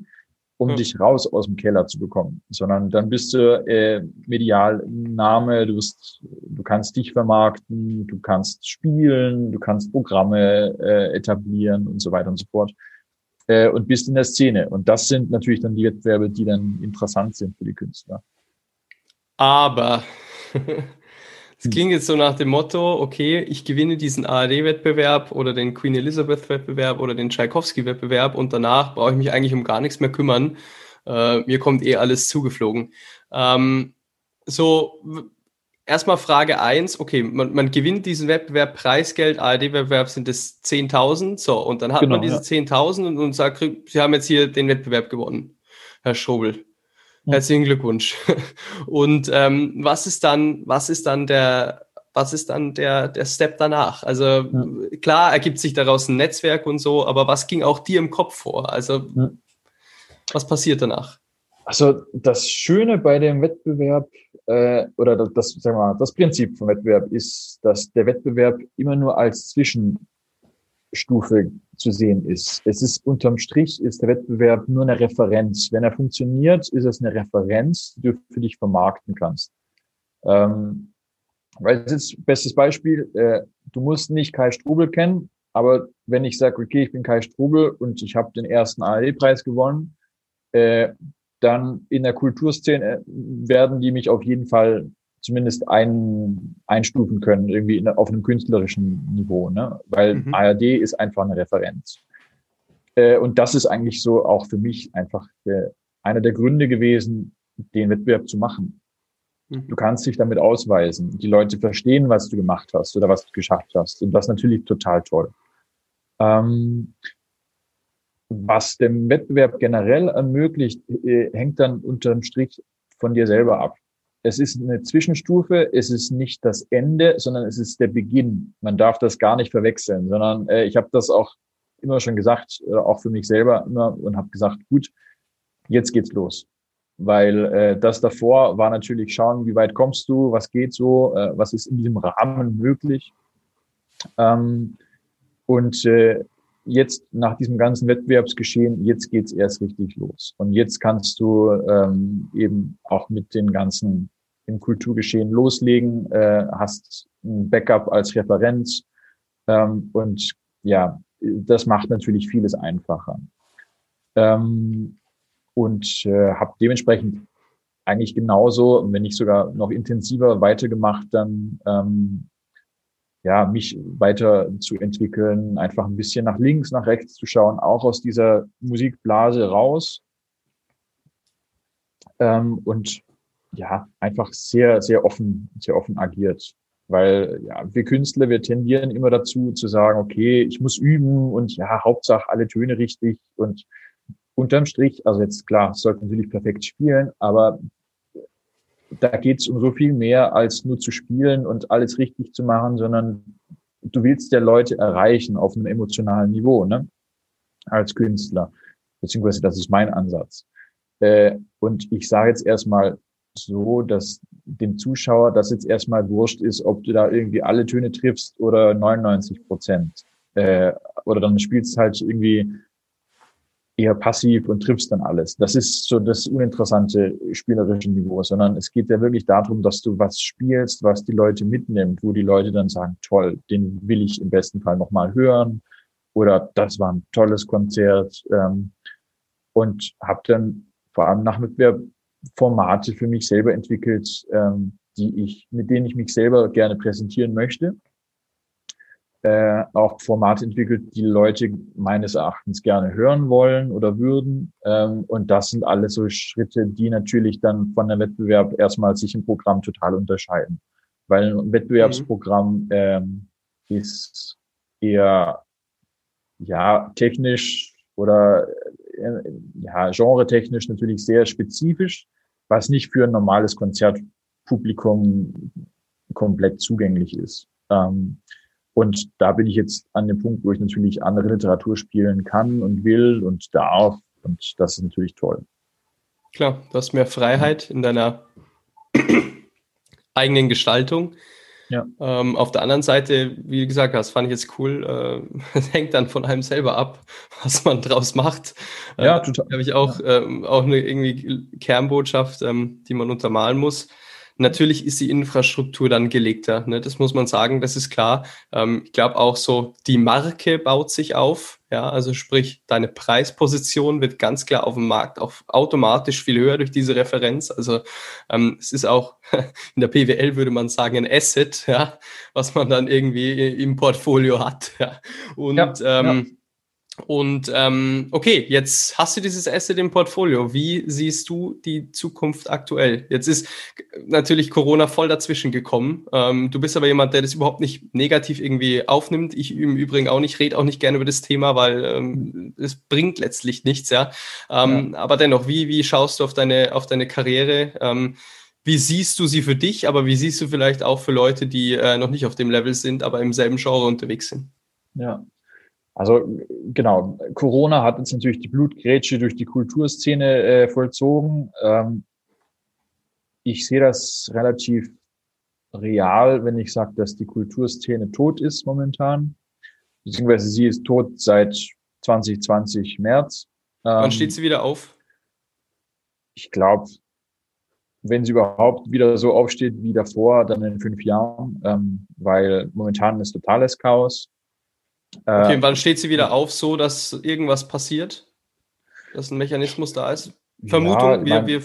um ja. dich raus aus dem Keller zu bekommen, sondern dann bist du äh, medial Name, du bist, kannst dich vermarkten, du kannst spielen, du kannst Programme äh, etablieren und so weiter und so fort äh, und bist in der Szene. Und das sind natürlich dann die Wettbewerbe, die dann interessant sind für die Künstler. Aber Es klingt jetzt so nach dem Motto, okay, ich gewinne diesen ARD-Wettbewerb oder den Queen Elizabeth-Wettbewerb oder den Tchaikovsky-Wettbewerb und danach brauche ich mich eigentlich um gar nichts mehr kümmern. Äh, mir kommt eh alles zugeflogen. Ähm, so, erstmal Frage eins: okay, man, man, gewinnt diesen Wettbewerb, Preisgeld, ARD-Wettbewerb sind es 10.000, so, und dann hat genau, man diese ja. 10.000 und, und sagt, Sie haben jetzt hier den Wettbewerb gewonnen, Herr Strobel. Herzlichen Glückwunsch. Und ähm, was ist dann, was ist dann der, was ist dann der, der Step danach? Also ja. klar ergibt sich daraus ein Netzwerk und so, aber was ging auch dir im Kopf vor? Also was passiert danach? Also das Schöne bei dem Wettbewerb äh, oder das, sagen wir mal, das Prinzip vom Wettbewerb ist, dass der Wettbewerb immer nur als Zwischenstufe zu sehen ist. Es ist unterm Strich ist der Wettbewerb nur eine Referenz. Wenn er funktioniert, ist es eine Referenz, die du für dich vermarkten kannst. Ähm, weil das ist bestes Beispiel, äh, du musst nicht Kai Strubel kennen, aber wenn ich sage, okay, ich bin Kai Strubel und ich habe den ersten ARD-Preis gewonnen, äh, dann in der Kulturszene werden die mich auf jeden Fall zumindest ein, einstufen können, irgendwie in, auf einem künstlerischen Niveau, ne? weil mhm. ARD ist einfach eine Referenz. Äh, und das ist eigentlich so auch für mich einfach äh, einer der Gründe gewesen, den Wettbewerb zu machen. Mhm. Du kannst dich damit ausweisen. Die Leute verstehen, was du gemacht hast oder was du geschafft hast. Und das ist natürlich total toll. Ähm, was dem Wettbewerb generell ermöglicht, äh, hängt dann unterm Strich von dir selber ab. Es ist eine Zwischenstufe, es ist nicht das Ende, sondern es ist der Beginn. Man darf das gar nicht verwechseln, sondern äh, ich habe das auch immer schon gesagt, äh, auch für mich selber immer und habe gesagt, gut, jetzt geht's los. Weil äh, das davor war natürlich schauen, wie weit kommst du, was geht so, äh, was ist in diesem Rahmen möglich. Ähm, und äh, jetzt nach diesem ganzen Wettbewerbsgeschehen, jetzt geht's erst richtig los. Und jetzt kannst du ähm, eben auch mit den ganzen im Kulturgeschehen loslegen, äh, hast ein Backup als Referenz ähm, und ja, das macht natürlich vieles einfacher. Ähm, und äh, habe dementsprechend eigentlich genauso, wenn nicht sogar noch intensiver weitergemacht, dann ähm, ja, mich weiter zu entwickeln, einfach ein bisschen nach links, nach rechts zu schauen, auch aus dieser Musikblase raus. Ähm, und ja, einfach sehr, sehr offen, sehr offen agiert. Weil ja, wir Künstler, wir tendieren immer dazu zu sagen, okay, ich muss üben und ja, Hauptsache alle Töne richtig und unterm Strich, also jetzt klar, es sollte natürlich perfekt spielen, aber da geht es um so viel mehr als nur zu spielen und alles richtig zu machen, sondern du willst ja Leute erreichen auf einem emotionalen Niveau, ne? Als Künstler. Beziehungsweise das ist mein Ansatz. Äh, und ich sage jetzt erstmal so, dass dem Zuschauer das jetzt erstmal wurscht ist, ob du da irgendwie alle Töne triffst oder 99 Prozent. Äh, oder dann spielst halt irgendwie eher passiv und triffst dann alles. Das ist so das uninteressante spielerische Niveau, sondern es geht ja wirklich darum, dass du was spielst, was die Leute mitnimmt, wo die Leute dann sagen, toll, den will ich im besten Fall nochmal hören oder das war ein tolles Konzert ähm, und habe dann vor allem nach Formate für mich selber entwickelt, ähm, die ich, mit denen ich mich selber gerne präsentieren möchte äh, auch Formate entwickelt, die Leute meines Erachtens gerne hören wollen oder würden. Ähm, und das sind alles so Schritte, die natürlich dann von der Wettbewerb erstmal sich im Programm total unterscheiden. Weil ein Wettbewerbsprogramm mhm. ähm, ist eher ja technisch oder äh, ja genre-technisch natürlich sehr spezifisch, was nicht für ein normales Konzertpublikum komplett zugänglich ist. Ähm, und da bin ich jetzt an dem Punkt, wo ich natürlich andere Literatur spielen kann und will und darf. Und das ist natürlich toll. Klar, du hast mehr Freiheit in deiner eigenen Gestaltung. Ja. Ähm, auf der anderen Seite, wie du gesagt hast, fand ich jetzt cool, äh, es hängt dann von einem selber ab, was man draus macht. Ja, äh, total. Habe ich auch, ja. ähm, auch eine irgendwie Kernbotschaft, ähm, die man untermalen muss. Natürlich ist die Infrastruktur dann gelegter, ne? das muss man sagen, das ist klar. Ähm, ich glaube auch so, die Marke baut sich auf, ja, also sprich, deine Preisposition wird ganz klar auf dem Markt auch automatisch viel höher durch diese Referenz. Also ähm, es ist auch in der PWL würde man sagen ein Asset, ja, was man dann irgendwie im Portfolio hat. Ja. Und ja, ähm, ja und ähm, okay, jetzt hast du dieses Asset im Portfolio. Wie siehst du die Zukunft aktuell? Jetzt ist natürlich Corona voll dazwischen gekommen. Ähm, du bist aber jemand, der das überhaupt nicht negativ irgendwie aufnimmt. Ich im Übrigen auch nicht, rede auch nicht gerne über das Thema, weil ähm, es bringt letztlich nichts, ja. Ähm, ja. Aber dennoch, wie, wie schaust du auf deine, auf deine Karriere? Ähm, wie siehst du sie für dich, aber wie siehst du vielleicht auch für Leute, die äh, noch nicht auf dem Level sind, aber im selben Genre unterwegs sind? Ja, also genau, Corona hat jetzt natürlich die Blutgrätsche durch die Kulturszene äh, vollzogen. Ähm, ich sehe das relativ real, wenn ich sage, dass die Kulturszene tot ist momentan. Beziehungsweise sie ist tot seit 2020 März. Wann ähm, steht sie wieder auf? Ich glaube, wenn sie überhaupt wieder so aufsteht wie davor, dann in fünf Jahren, ähm, weil momentan ist totales Chaos. Äh, okay, wann steht sie wieder auf, so dass irgendwas passiert? Dass ein Mechanismus da ist? Vermutung, ja, wir, wir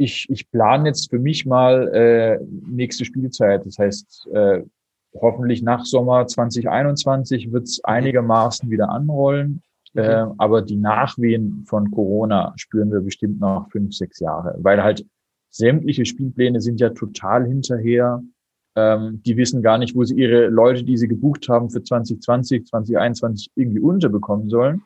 ich, ich plane jetzt für mich mal äh, nächste Spielzeit. Das heißt, äh, hoffentlich nach Sommer 2021 wird es einigermaßen wieder anrollen. Mhm. Äh, aber die Nachwehen von Corona spüren wir bestimmt noch fünf, sechs Jahre, weil halt sämtliche Spielpläne sind ja total hinterher. Ähm, die wissen gar nicht, wo sie ihre Leute, die sie gebucht haben für 2020, 2021 irgendwie unterbekommen sollen.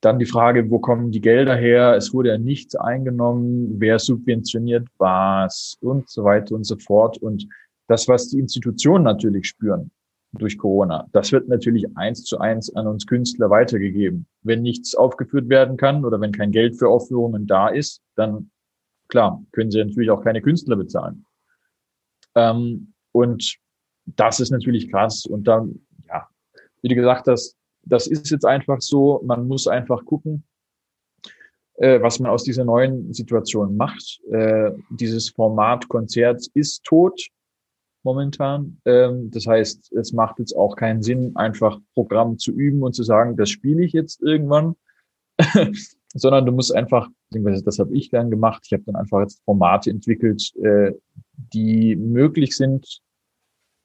Dann die Frage, wo kommen die Gelder her? Es wurde ja nichts eingenommen, wer subventioniert was und so weiter und so fort. Und das, was die Institutionen natürlich spüren durch Corona, das wird natürlich eins zu eins an uns Künstler weitergegeben. Wenn nichts aufgeführt werden kann oder wenn kein Geld für Aufführungen da ist, dann klar, können sie natürlich auch keine Künstler bezahlen. Ähm, und das ist natürlich krass. Und dann, ja, wie du gesagt hast, das ist jetzt einfach so, man muss einfach gucken, äh, was man aus dieser neuen Situation macht. Äh, dieses Format Konzert ist tot momentan. Ähm, das heißt, es macht jetzt auch keinen Sinn, einfach Programm zu üben und zu sagen, das spiele ich jetzt irgendwann, sondern du musst einfach, das habe ich dann gemacht, ich habe dann einfach jetzt Formate entwickelt, äh, die möglich sind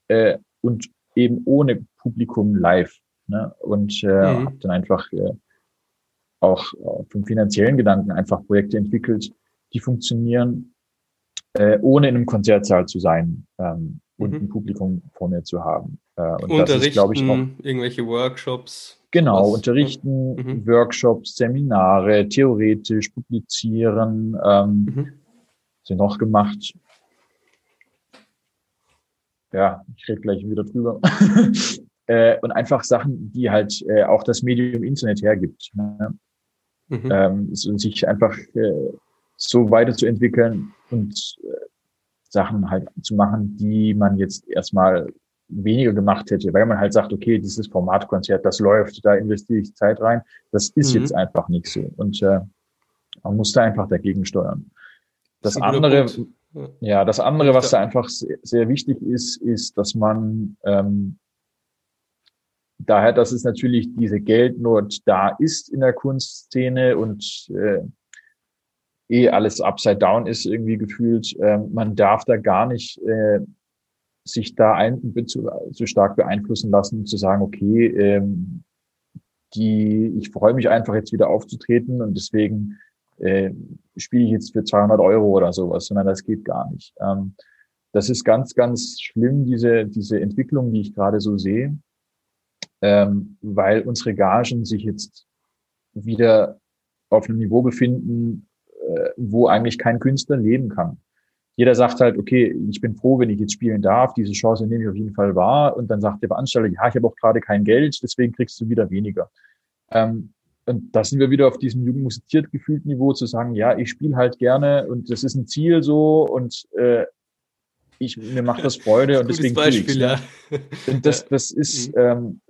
äh, und eben ohne Publikum live. Ne? Und äh, mhm. habe dann einfach äh, auch äh, vom finanziellen Gedanken einfach Projekte entwickelt, die funktionieren, äh, ohne in einem Konzertsaal zu sein ähm, und mhm. ein Publikum vor mir zu haben. Äh, und Unterrichten, das ist, glaube ich, auch, irgendwelche Workshops. Genau, was? unterrichten, mhm. Workshops, Seminare, theoretisch publizieren, ähm, mhm. sie noch gemacht. Ja, ich rede gleich wieder drüber. äh, und einfach Sachen, die halt äh, auch das Medium Internet hergibt. Ne? Mhm. Ähm, so, sich einfach äh, so weiterzuentwickeln und äh, Sachen halt zu machen, die man jetzt erstmal weniger gemacht hätte, weil man halt sagt, okay, dieses Formatkonzert, das läuft, da investiere ich Zeit rein. Das ist mhm. jetzt einfach nicht so. Und äh, man muss da einfach dagegen steuern. Das, das andere, ja, das andere, was da einfach sehr, sehr wichtig ist, ist, dass man ähm, daher, dass es natürlich diese Geldnot da ist in der Kunstszene und äh, eh alles upside down ist irgendwie gefühlt. Äh, man darf da gar nicht äh, sich da ein, zu, zu stark beeinflussen lassen, zu sagen, okay, ähm, die, ich freue mich einfach jetzt wieder aufzutreten und deswegen äh, spiele ich jetzt für 200 Euro oder sowas, sondern das geht gar nicht. Ähm, das ist ganz, ganz schlimm, diese, diese Entwicklung, die ich gerade so sehe ähm, weil unsere Gagen sich jetzt wieder auf einem Niveau befinden, äh, wo eigentlich kein Künstler leben kann. Jeder sagt halt, okay, ich bin froh, wenn ich jetzt spielen darf, diese Chance nehme ich auf jeden Fall wahr. Und dann sagt der Veranstalter, ja, ich habe auch gerade kein Geld, deswegen kriegst du wieder weniger. Ähm, und da sind wir wieder auf diesem jung musiziert gefühlten Niveau zu sagen, ja, ich spiele halt gerne und das ist ein Ziel so und äh, ich, mir macht das Freude das und deswegen Beispiel, ich's, ne? ja. Und das, das ist, mhm. ähm,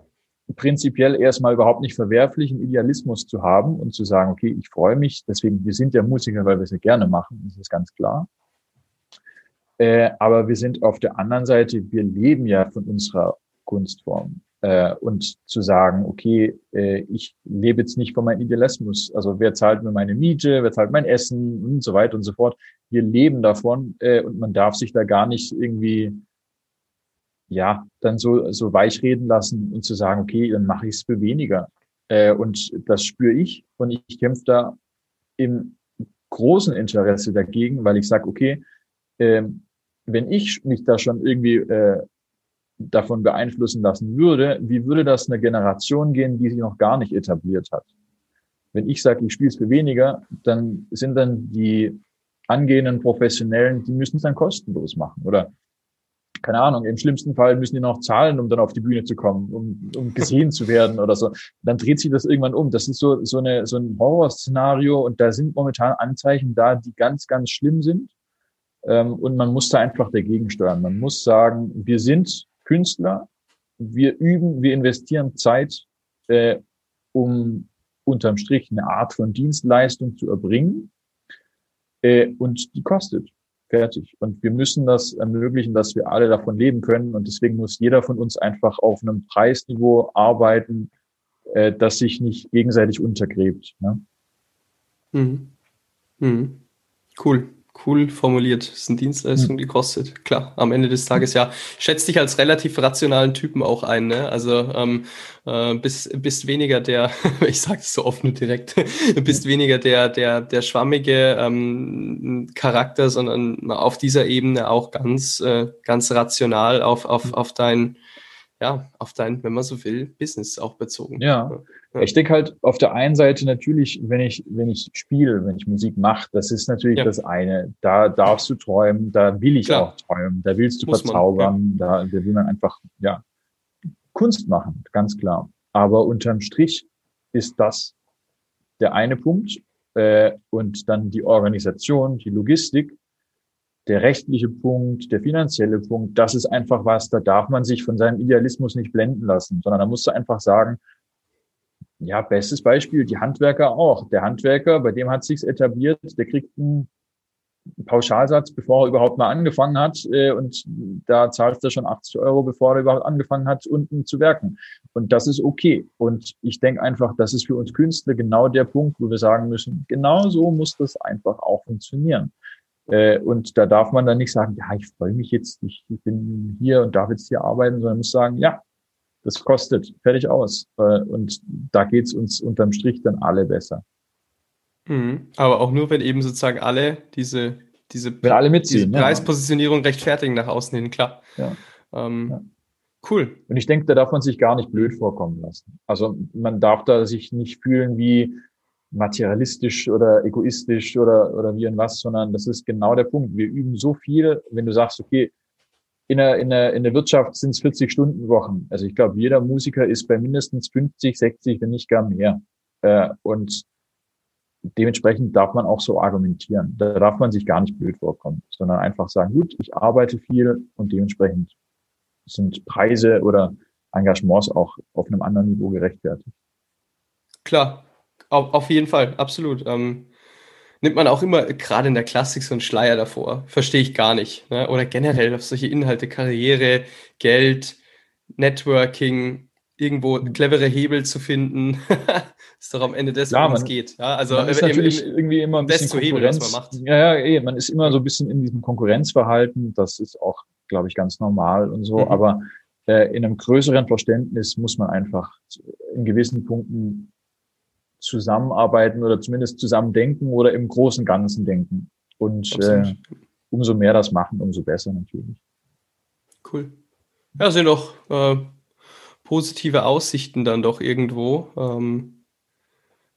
prinzipiell erstmal überhaupt nicht verwerflich, einen Idealismus zu haben und zu sagen, okay, ich freue mich, deswegen, wir sind ja Musiker, weil wir es ja gerne machen, das ist ganz klar. Äh, aber wir sind auf der anderen Seite, wir leben ja von unserer Kunstform. Äh, und zu sagen, okay, äh, ich lebe jetzt nicht von meinem Idealismus. Also wer zahlt mir meine Miete, wer zahlt mein Essen und so weiter und so fort. Wir leben davon äh, und man darf sich da gar nicht irgendwie ja, dann so, so weich reden lassen und zu sagen, okay, dann mache ich es für weniger. Äh, und das spüre ich und ich kämpfe da im großen Interesse dagegen, weil ich sage, okay, äh, wenn ich mich da schon irgendwie äh, davon beeinflussen lassen würde, wie würde das eine Generation gehen, die sich noch gar nicht etabliert hat? Wenn ich sage, ich spiele es für weniger, dann sind dann die angehenden Professionellen, die müssen es dann kostenlos machen. Oder keine Ahnung, im schlimmsten Fall müssen die noch zahlen, um dann auf die Bühne zu kommen, um, um gesehen zu werden oder so. Dann dreht sich das irgendwann um. Das ist so, so, eine, so ein Horrorszenario und da sind momentan Anzeichen da, die ganz, ganz schlimm sind. Ähm, und man muss da einfach dagegen steuern. Man muss sagen, wir sind Künstler, wir üben, wir investieren Zeit, äh, um unterm Strich eine Art von Dienstleistung zu erbringen. Äh, und die kostet. Fertig. Und wir müssen das ermöglichen, dass wir alle davon leben können. Und deswegen muss jeder von uns einfach auf einem Preisniveau arbeiten, äh, das sich nicht gegenseitig untergräbt. Ne? Mhm. Mhm. Cool cool formuliert. Das ist eine Dienstleistung, hm. die kostet. Klar, am Ende des Tages ja. Schätzt dich als relativ rationalen Typen auch ein, ne? Also ähm, äh, bist, bist weniger der, ich sage es so offen und direkt, bist weniger der, der, der schwammige ähm, Charakter, sondern auf dieser Ebene auch ganz, äh, ganz rational auf, auf, hm. auf dein, ja, auf dein, wenn man so will, Business auch bezogen. Ja. Ja. Ich denke halt auf der einen Seite natürlich, wenn ich, wenn ich spiele, wenn ich Musik mache, das ist natürlich ja. das eine. Da darfst du träumen, da will ich Klar. auch träumen, da willst du Muss verzaubern, man, ja. da, da will man einfach, ja, Kunst machen, ganz klar. Aber unterm Strich ist das der eine Punkt. Äh, und dann die Organisation, die Logistik, der rechtliche Punkt, der finanzielle Punkt, das ist einfach was, da darf man sich von seinem Idealismus nicht blenden lassen, sondern da musst du einfach sagen, ja, bestes Beispiel, die Handwerker auch. Der Handwerker, bei dem hat sich's etabliert, der kriegt einen Pauschalsatz, bevor er überhaupt mal angefangen hat. Äh, und da zahlst du schon 80 Euro, bevor er überhaupt angefangen hat, unten zu werken. Und das ist okay. Und ich denke einfach, das ist für uns Künstler genau der Punkt, wo wir sagen müssen, genau so muss das einfach auch funktionieren. Äh, und da darf man dann nicht sagen, ja, ich freue mich jetzt, ich bin hier und darf jetzt hier arbeiten, sondern muss sagen, ja, das kostet, fertig aus. Und da geht's uns unterm Strich dann alle besser. Mhm. Aber auch nur, wenn eben sozusagen alle diese, diese, wenn alle mitziehen, diese Preispositionierung ja. rechtfertigen nach außen hin, klar. Ja. Ähm, ja. Cool. Und ich denke, da darf man sich gar nicht blöd vorkommen lassen. Also man darf da sich nicht fühlen wie, materialistisch oder egoistisch oder, oder wie und was, sondern das ist genau der Punkt. Wir üben so viel, wenn du sagst, okay, in der, in der, in der Wirtschaft sind es 40 Stunden Wochen. Also ich glaube, jeder Musiker ist bei mindestens 50, 60, wenn nicht gar mehr. Äh, und dementsprechend darf man auch so argumentieren. Da darf man sich gar nicht blöd vorkommen, sondern einfach sagen, gut, ich arbeite viel und dementsprechend sind Preise oder Engagements auch auf einem anderen Niveau gerechtfertigt. Klar, auf, auf jeden Fall, absolut. Ähm, nimmt man auch immer gerade in der Klassik so einen Schleier davor. Verstehe ich gar nicht. Ne? Oder generell auf solche Inhalte, Karriere, Geld, Networking, irgendwo clevere Hebel zu finden. ist doch am Ende das, worum es geht. Ja, also man ist im, natürlich im, irgendwie immer ein bisschen Konkurrenz. Hebel, was man macht. Ja, ja, eh, man ist immer so ein bisschen in diesem Konkurrenzverhalten. Das ist auch, glaube ich, ganz normal und so. Mhm. Aber äh, in einem größeren Verständnis muss man einfach in gewissen Punkten zusammenarbeiten oder zumindest zusammen denken oder im großen Ganzen denken. Und äh, umso mehr das machen, umso besser natürlich. Cool. Ja, sind doch äh, positive Aussichten dann doch irgendwo. Ähm,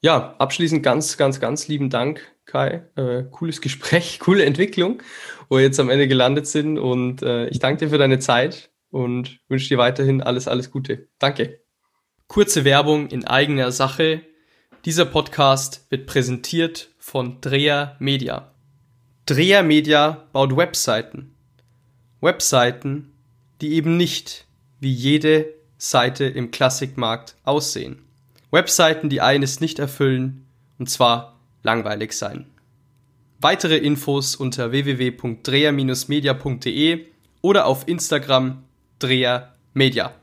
ja, abschließend ganz, ganz, ganz lieben Dank, Kai. Äh, cooles Gespräch, coole Entwicklung, wo wir jetzt am Ende gelandet sind. Und äh, ich danke dir für deine Zeit und wünsche dir weiterhin alles, alles Gute. Danke. Kurze Werbung in eigener Sache. Dieser Podcast wird präsentiert von Dreher Media. Dreher Media baut Webseiten. Webseiten, die eben nicht wie jede Seite im Klassikmarkt aussehen. Webseiten, die eines nicht erfüllen, und zwar langweilig sein. Weitere Infos unter www.dreher-media.de oder auf Instagram Dreher Media.